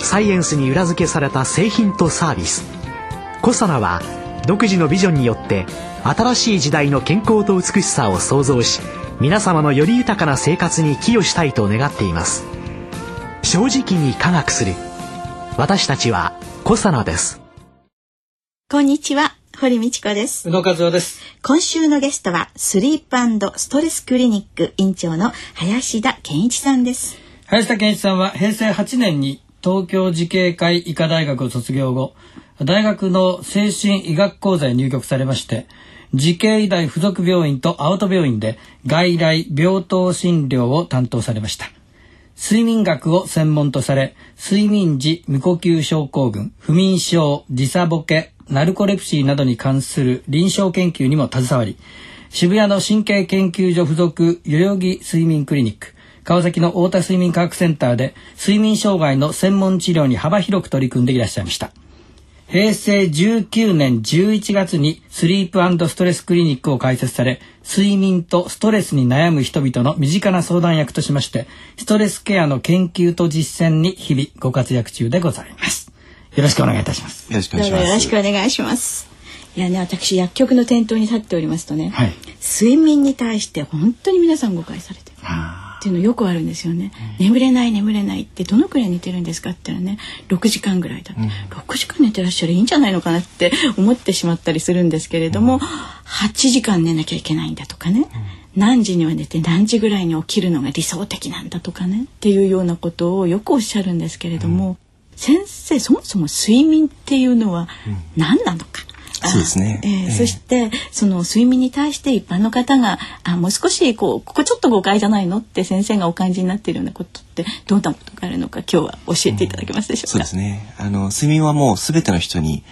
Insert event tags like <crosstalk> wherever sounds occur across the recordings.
サイエンスに裏付けされた製品とサービス。コサナは独自のビジョンによって新しい時代の健康と美しさを創造し皆様のより豊かな生活に寄与したいと願っています。正直に科学する。私たちはコサナです。こんにちは堀道子です。宇野和夫です。今週のゲストはスリープストレスクリニック院長の林田健一さんです。林田健一さんは平成8年に東京慈恵会医科大学を卒業後大学の精神医学講座へ入局されまして慈恵医大附属病院と青戸病院で外来病棟診療を担当されました。睡眠学を専門とされ睡眠時無呼吸症候群不眠症時差ボケナルコレプシーなどに関する臨床研究にも携わり渋谷の神経研究所附属代々木睡眠クリニック川崎の太田睡眠科学センターで睡眠障害の専門治療に幅広く取り組んでいらっしゃいました。平成19年11月にスリープストレスクリニックを開設され睡眠とストレスに悩む人々の身近な相談役としましてストレスケアの研究と実践に日々ご活躍中でございます。よろしくお願いいたします。よろしくお願いします。よろしくお願いします。いやね私薬局の店頭に立っておりますとね、はい。睡眠に対して本当に皆さん誤解されてるっていうのよくあるんですよね、眠れない眠れないってどのくらい寝てるんですかって言ったらね6時間ぐらいだって、6時間寝てらっしゃるいいんじゃないのかなって <laughs> 思ってしまったりするんですけれども、8時間寝なきゃいけないんだとかね、何時には寝て何時ぐらいに起きるのが理想的なんだとかね。っていうようなことをよくおっしゃるんですけれども、先生そもそも睡眠っていうのは何なのか、そうですねえーええそしてその睡眠に対して一般の方があもう少しこうここちょっと誤解じゃないのって先生がお感じになっているようなことってどんなことがあるのか今日は教えていただけますでしょうか？そうですね。あの、睡眠はもうすべての人に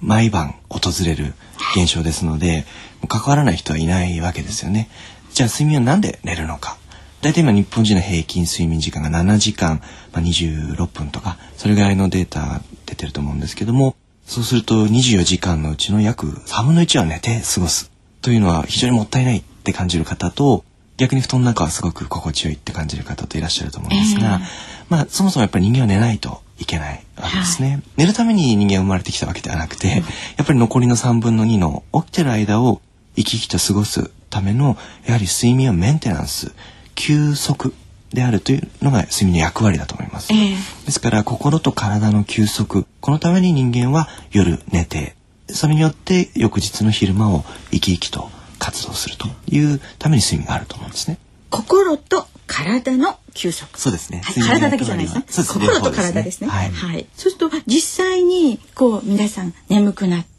毎晩訪れる現象ですので、関わらない人はいないわけですよね。じゃあ睡眠はなんで寝るのか？大体今日本人の平均睡眠時間が7時間、まあ、26分とか、それぐらいのデータ出てると思うんですけども、そうすると24時間のうちの約3分の1は寝て過ごすというのは非常にもったいないって感じる方と、逆に布団の中はすごく心地よいって感じる方といらっしゃると思うんですが、まあそもそもやっぱり人間は寝ないといけないわけですね。寝るために人間は生まれてきたわけではなくて、やっぱり残りの3分の2の起きてる間を生き生きと過ごすためのやはり睡眠はメンテナンス。休息であるというのが睡眠の役割だと思います。ええですから心と体の休息このために人間は夜寝てそれによって翌日の昼間を生き生きと活動するというために睡眠があると思うんですね。心と体の休息。そうですねはい、体だけじゃないですね。そうです心と体ですね。はいはい。そうすると実際にこう皆さん眠くなって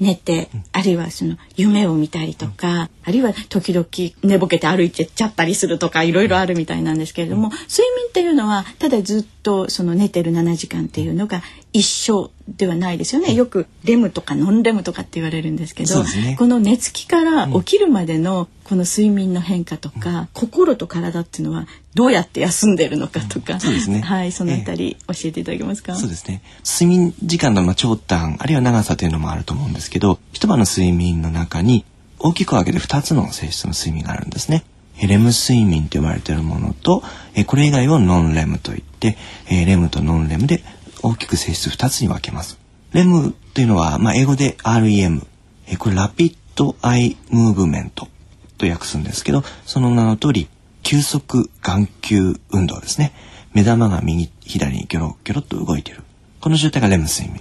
寝て、あるいはその夢を見たりとか、あるいは時々寝ぼけて歩いてっちゃったりするとかいろいろあるみたいなんですけれども、睡眠っていうのはただずっとその寝てる7時間っていうのが一生ではないですよね。よくレムとかノンレムとかって言われるんですけど、ねこの寝つきから起きるまでのこの睡眠の変化とか、心と体っていうのはどうやって休んでるのかとか、そうですねはい、そのあたり教えていただけますか？そうですね。睡眠時間のまあ長短、あるいは長さというのもあると思うんですけど、一晩の睡眠の中に大きく分けて2つの性質の睡眠があるんですね。えレム睡眠と呼ばれているものと、えこれ以外をノンレムといって、えレムとノンレムで大きく性質2つに分けます。レムというのは、まあ、英語で REM。えこれラピッドアイムーブメントと訳すんですけど、その名の通り、急速眼球運動ですね。目玉が右、左にギョロギョロっと動いている。この状態がレム睡眠。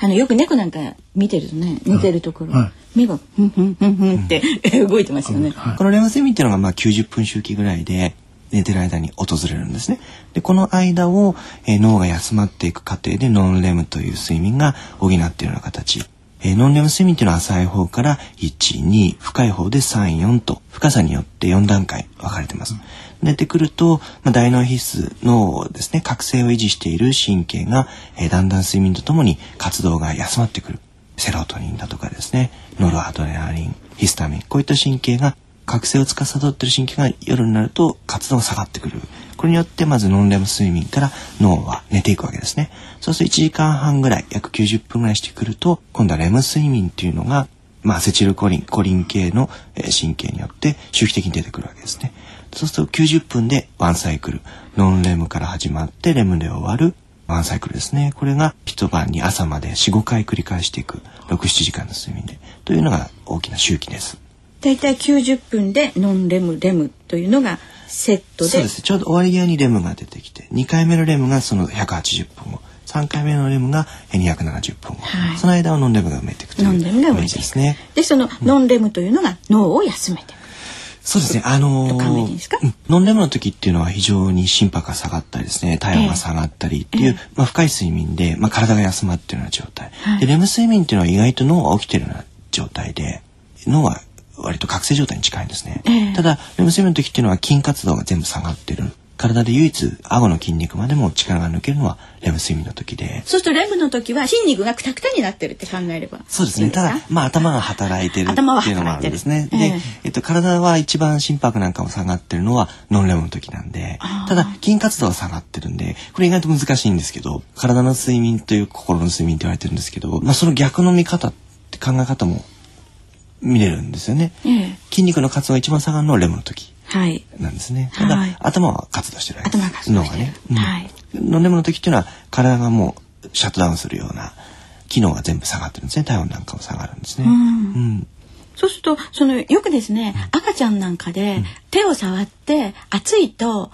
あのよく猫なんか見てるとね、寝てるところ、はい目がふんふんふんふんって、<laughs> 動いてますよね。このレム睡眠っていうのがまあ90分周期ぐらいで寝てる間に訪れるんですね。で、この間を、えー脳が休まっていく過程でノンレムという睡眠が補っているような形。えーノンレム睡眠っていうのは浅い方から1、2、深い方で3、4と深さによって4段階分かれてます。出てくると、まあ、大脳皮質のですね、覚醒を維持している神経が、えーだんだん睡眠とともに活動が休まってくる。セロトニンだとかですね、ノルアドレナリン、ヒスタミン、こういった神経が覚醒を司っている神経が夜になると活動が下がってくる。これによってまずノンレム睡眠から脳は寝ていくわけですね。そうすると1時間半ぐらい、約90分ぐらいしてくると、今度はレム睡眠っていうのが、まあ、アセチルコリン、コリン系の神経によって周期的に出てくるわけですね。そうすると90分でワンサイクル。ノンレムから始まってレムで終わるワンサイクルですね。これが一晩に朝まで4、5回繰り返していく6、7時間の睡眠で。というのが大きな周期です。だいたい90分でノンレムレムというのがセットで。そうです。ちょうど終わり際にレムが出てきて、2回目のレムがその180分後、3回目のレムがえー270分後、はい。その間をノンレムが埋めていくというノンレムがイメージですね。でそのノンレムというのが脳を休めて。そうですね。あのと考えていいですか？うん。ノンレムの時っていうのは非常に心拍が下がったりですね、体温が下がったりっていう、ええ。まあ深い睡眠で、まあ体が休まってるような状態。はい。で、レム睡眠っていうのは意外と脳が起きてるような状態で、脳は割と覚醒状態に近いんですね。ええただ、レム睡眠の時っていうのは筋活動が全部下がってる。体で唯一、顎の筋肉までも力が抜けるのはレム睡眠の時で。そうするとレムの時は筋肉がクタクタになってるって考えればそうですね。ただ、まあ頭が働いてるっていうのもあるんですね。働いてるで、えっと、体は一番心拍なんかも下がってるのはノンレムの時なんでただ筋活動は下がってるんで、これ意外と難しいんですけど、体の睡眠という心の睡眠って言われてるんですけど、まあその逆の見方って考え方も見れるんですよね。ええ筋肉の活動が一番下がるのはレムの時はいなんですね。ただ、はい頭は活動してるわけです。脳がね。うんはいノンレムの時っていうのは体がもうシャットダウンするような機能が全部下がってるんですね。体温なんかも下がるんですね。うんうんそうするとそのよくですね赤ちゃんなんかで手を触って熱いとあ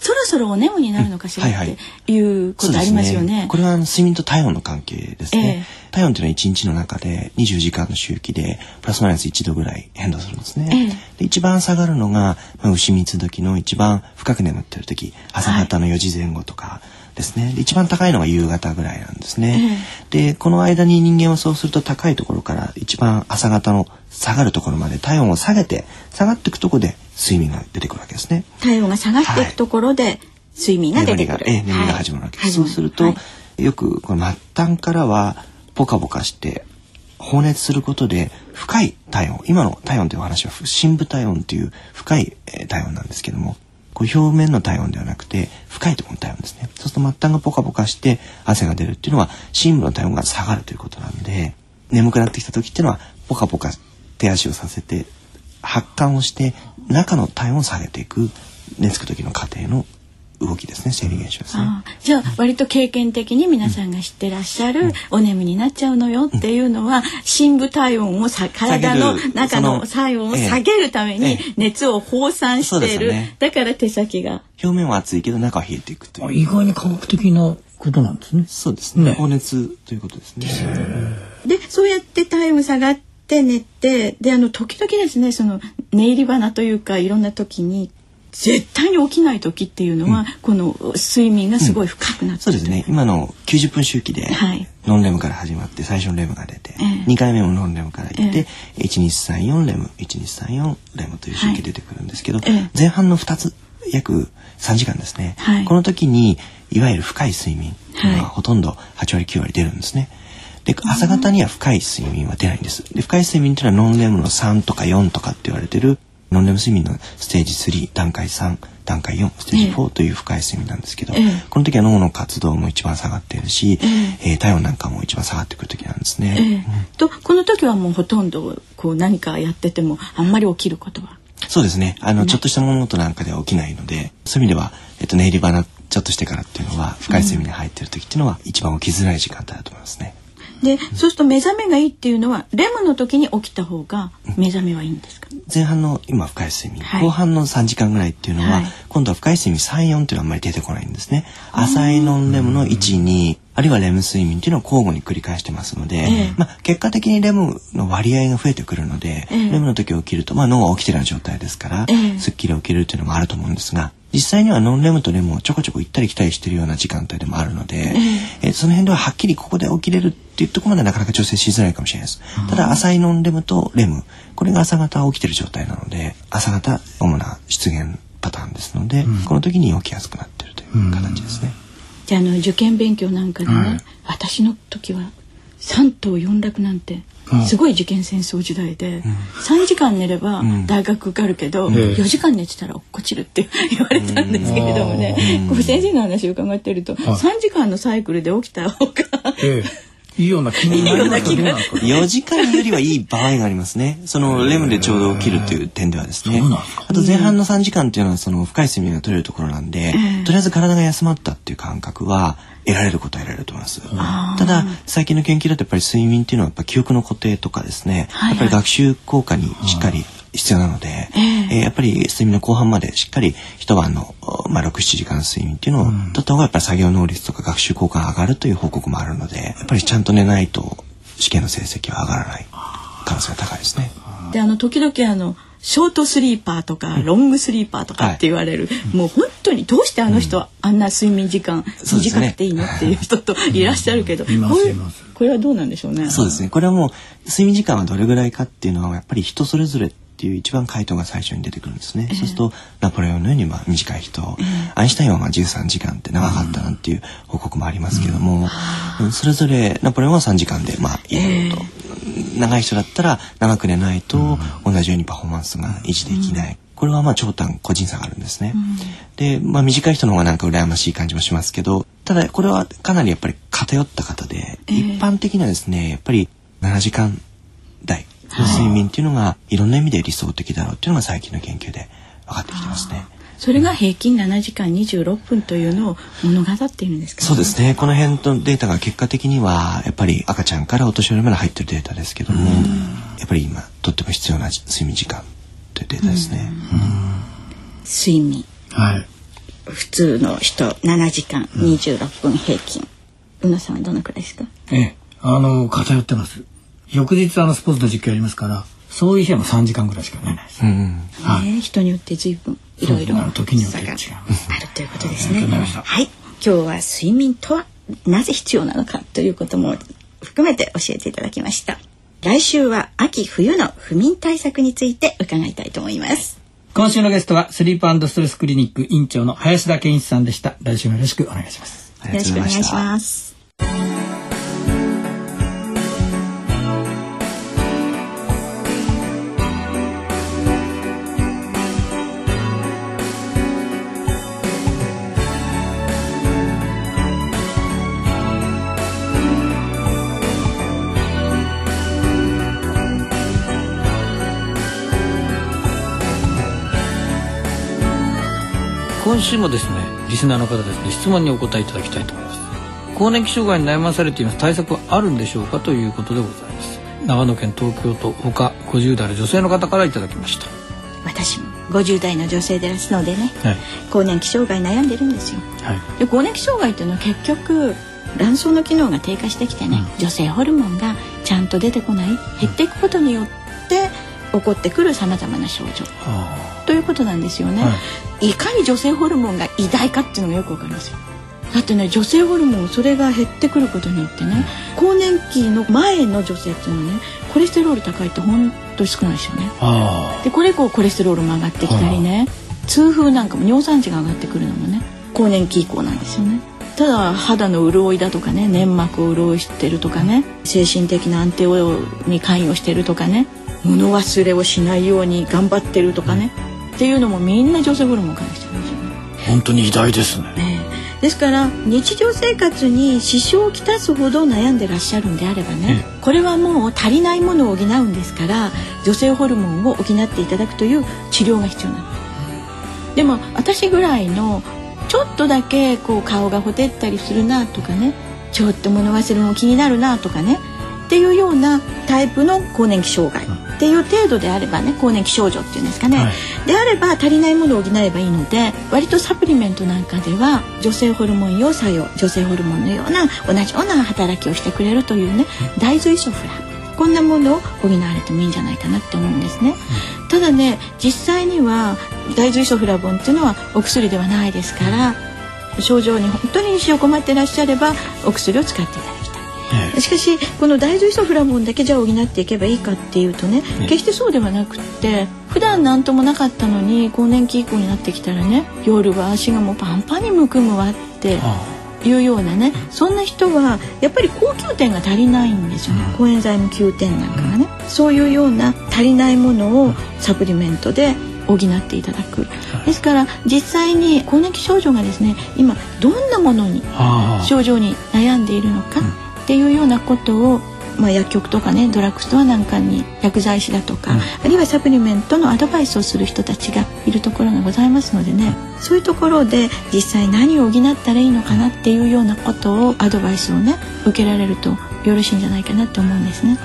そろそろお眠になるのかしらうんはいはっていうことありますよね。これは睡眠と体温の関係ですね。え体温というのは1日の中で20時間の周期でプラスマイナス1度ぐらい変動するんですね。で一番下がるのが、まあ、牛蜜時の一番深く眠ってる時朝方の4時前後とかですね。で一番高いのが夕方ぐらいなんですね。でこの間に人間はそうすると高いところから一番朝方の下がるところまで体温を下げて下がっていくところで睡眠が出てくるわけですね。体温が下がっていくところで睡眠が出てくる。眠りが、ええ、眠りが始まるわけです。そうすると、はいよくこの末端からはポカポカして放熱することで深い体温今の体温というお話は深部体温という深いえー体温なんですけどもこう表面の体温ではなくて深いところの体温ですねそうすると末端がポカポカして汗が出るっていうのは深部の体温が下がるということなんで眠くなってきた時っていうのはポカポカ手足をさせて発汗をして中の体温を下げていく寝つく時の過程の動きですね生理現象ですね。じゃあ割と経験的に皆さんが知ってらっしゃるお眠になっちゃうのよっていうのは深部体温をさ体の下げる中の体温を下げるためにええ熱を放散してる、すよねだから手先が表面は熱いけど中は冷えていくという。意外に科学的なことなんですね。そうですね。ね放熱ということですね。でそうやって体温下がって寝てであの時々ですねその寝入り花というかいろんな時に絶対に起きない時っていうのは、この睡眠がすごい深くなってるそうですね。今の90分周期で、はい。ノンレムから始まって最初のレムが出て、ええ。2回目もノンレムから行って、え1234レム、1234レムという周期出てくるんですけど、はいええ。前半の2つ、約3時間ですね。はい。この時に、いわゆる深い睡眠っていうのははい。ほとんど8割9割出るんですね。で、朝方には深い睡眠は出ないんです。で、深い睡眠っていうのはノンレムの3とか4とかって言われてる、ノンレム睡眠のステージ3、段階3、段階4、ステージ4という深い睡眠なんですけど、ええこの時は脳の活動も一番下がっているし、えー体温なんかも一番下がってくる時なんですね。ええとこの時はもうほとんどこう何かやっててもあんまり起きることは？そうですね。あの、ちょっとした物音なんかでは起きないので、そういう意味では、えっと、寝入り花ちょっとしてからっていうのは、深い睡眠に入っている時っていうのは、一番起きづらい時間帯だと思いますね。でそうすると目覚めがいいっていうのはレムの時に起きた方が目覚めはいいんですか、前半の今深い睡眠、はい。後半の3時間ぐらいっていうのは、はい。今度は深い睡眠3、4っていうのはあんまり出てこないんですね。浅いノンレムの1、2、あるいはレム睡眠っていうのを交互に繰り返してますので、ええ。まあ、結果的にレムの割合が増えてくるので、ええ。レムの時起きると、まあ、脳は起きてるような状態ですから、ええ。すっきり起きるっていうのもあると思うんですが、実際にはノンレムとレムをちょこちょこ行ったり来たりしてるような時間帯でもあるので、えーその辺でははっきりここで起きれるっていうところまでなかなか調整しづらいかもしれないです。ただ浅いノンレムとレムこれが朝方起きてる状態なので朝方主な出現パターンですので、この時に起きやすくなってるという形ですね。じゃああの受験勉強なんかでね、はい。私の時は3等4落なんてすごい受験戦争時代で、3時間寝れば大学受かるけど、ええ4時間寝てたら落っこちるって <laughs> 言われたんですけれどもね、こう先生の話を伺ってると、3時間のサイクルで起きた方がええ。いいような気になりますよね。4時間よりはいい場合がありますね。そのレムでちょうど起きるっていう点ではですね。あと前半の3時間っていうのはその深い睡眠が取れるところなんで、とりあえず体が休まったっていう感覚は得られることは得られると思います。ただ最近の研究だとやっぱり睡眠っていうのはやっぱ記憶の固定とかですね、はいはい。やっぱり学習効果にしっかり必要なので、えーやっぱり睡眠の後半までしっかり一晩の、おまあ、6、7時間睡眠っていうのを取った方がやっぱり作業能率とか学習効果が上がるという報告もあるので、やっぱりちゃんと寝ないと試験の成績は上がらない可能性が高いですね。であの時々あのショートスリーパーとかロングスリーパーとかって言われる、もう本当にどうしてあの人はあんな睡眠時間短くていいのっていう人といらっしゃるけど、これこれはどうなんでしょうね。そうですね。これはもう睡眠時間はどれぐらいかっていうのはやっぱり人それぞれっていう一番回答が最初に出てくるんですね。そうするとナポレオンのようにまあ短い人、アインシュタインはまあ13時間って長かったなんていう報告もありますけども、うんそれぞれナポレオンは3時間でまあいいだろうと。長い人だったら長く寝ないと同じようにパフォーマンスが維持できない。これはまあ長短個人差があるんですね。で、まあ短い人の方がなんか羨ましい感じもしますけど、ただこれはかなりやっぱり偏った方で、一般的にはですね、やっぱり7時間台の睡眠っていうのがいろんな意味で理想的だろうっていうのが最近の研究で分かってきてますね。それが平均7時間26分というのを物語っているんですか、そうですね。この辺のデータが結果的にはやっぱり赤ちゃんからお年寄りまで入ってるデータですけども、やっぱり今とっても必要な睡眠時間というデータですね。睡眠はい。普通の人7時間26分平均うなさんはどのくらいですか？ええ、あの、偏ってます。翌日あのスポーツの実況やりますから、そういう日はもう3時間ぐらいしか寝ないです。うんはいね、人によって随分いろいろ時によって差が違いますあるということですね。はい、今日は睡眠とはなぜ必要なのかということも含めて教えていただきました。来週は秋冬の不眠対策について伺いたいと思います。今週のゲストはスリープストレスクリニック院長の林田健一さんでした。来週もよろしくお願いします。あよろしくお願いしたます。今週もですねリスナーの方ですね質問にお答えいただきたいと思います。更年期障害に悩まされています。対策はあるんでしょうかということでございます。長野県東京都他50代の女性の方からいただきました。私も50代の女性ですのでね、はい。更年期障害悩んでるんですよ。はい。で更年期障害っていうのは結局卵巣の機能が低下してきてね、女性ホルモンがちゃんと出てこない減っていくことによって起こってくるさまざまな症状。あということなんですよね、、はい。かに女性ホルモンが偉大かっていうのがよくわかりますよ。だってね女性ホルモンそれが減ってくることによってね更年期の前の女性っていうのはねコレステロール高いってほんと少ないですよね。あでこれ以降コレステロールも上がってきたりね痛風なんかも尿酸値が上がってくるのもね更年期以降なんですよね。ただ肌の潤いだとかね粘膜を潤してるとかね精神的な安定をに関与してるとかね物忘れをしないように頑張ってるとかね、っていうのもみんな女性ホルモンからしてるんですよね。あ本当に偉大ですね。ねえ。ですから日常生活に支障をきたすほど悩んでらっしゃるんであればね、これはもう足りないものを補うんですから女性ホルモンを補っていただくという治療が必要なの。でも私ぐらいのちょっとだけこう顔がほてったりするなとかねちょっと物忘れも気になるなとかねっていうようなタイプの更年期障害っていう程度であればね更年期症状っていうんですかね、はい。であれば足りないものを補えばいいので割とサプリメントなんかでは女性ホルモン用作用女性ホルモンのような同じような働きをしてくれるというね大豆イソフラこんなものを補われてもいいんじゃないかなって思うんですね、うん、ただね実際には大豆イソフラボンっていうのはお薬ではないですから、症状に本当に日常困ってらっしゃればお薬を使っていただきたい。しかしこの大豆イソフラボンだけじゃ補っていけばいいかっていうとね決してそうではなくって普段何ともなかったのに更年期以降になってきたらね夜は足がもうパンパンにむくむわっていうようなねそんな人はやっぱり高級点が足りないんですよね、コエンザイム Q 点なんかがね。そういうような足りないものをサプリメントで補っていただく。ですから実際に更年期症状がですね今どんなものに症状に悩んでいるのかっていうようなことをまあ、薬局とかねドラッグストアなんかに薬剤師だとか、うん、あるいはサプリメントのアドバイスをする人たちがいるところがございますのでねそういうところで実際何を補ったらいいのかなっていうようなことをアドバイスをね受けられるとよろしいんじゃないかなと思うんですね。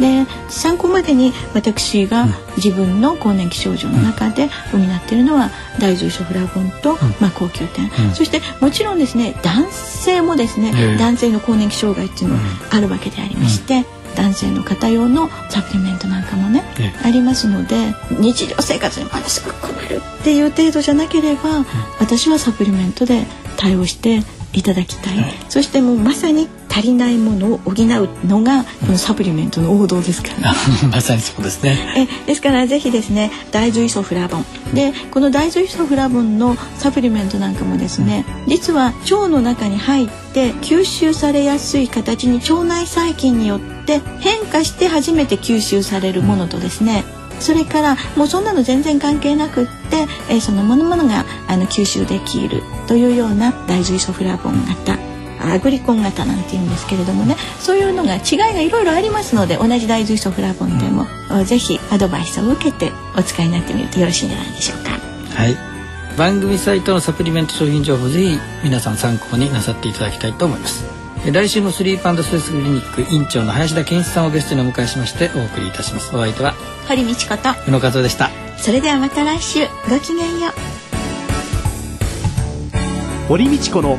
で参考までに私が自分の更年期症状の中で補っているのは大豆イソフラボンと、まあ、高級点、そしてもちろんですね男性もですね、男性の更年期障害っていうのはあるわけでありまして。男性の方用のサプリメントなんかもね、ありますので日常生活にものすごく困るっていう程度じゃなければ、私はサプリメントで対応していただきたい、そしてもうまさに足りないものを補うのがこのサプリメントの王道ですから、ね、<laughs> まさにそうですね。えですからぜひですね大豆イソフラボン。でこの大豆イソフラボンのサプリメントなんかもですね、うん、実は腸の中に入って吸収されやすい形に腸内細菌によって変化して初めて吸収されるものとですね、うん、それからもうそんなの全然関係なくって、えー、そのものものがあの吸収できるというような大豆イソフラボン型アグリコン型なんて言うんですけれどもねそういうのが違いがいろいろありますので同じ大豆イソフラボンでも、うん、ぜひアドバイスを受けてお使いになってみるとよろしいんじゃないでしょうか。はい。番組サイトのサプリメント商品情報ぜひ皆さん参考になさっていただきたいと思います。来週もスリーパンドスペースクリニック院長の林田健一さんをゲストにお迎えしましてお送りいたします。お相手は堀道子と宇野和夫でした。それではまた来週。ごきげんよう。堀道子の